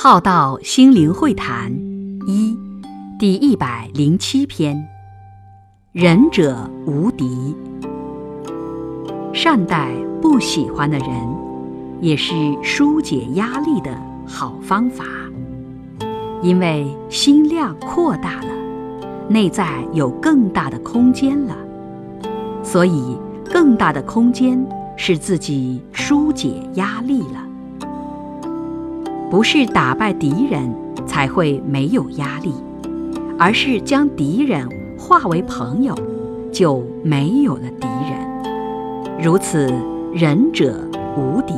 浩道心灵会谈一第一百零七篇：仁者无敌。善待不喜欢的人，也是疏解压力的好方法。因为心量扩大了，内在有更大的空间了，所以更大的空间使自己疏解压力了。不是打败敌人才会没有压力，而是将敌人化为朋友，就没有了敌人。如此，仁者无敌。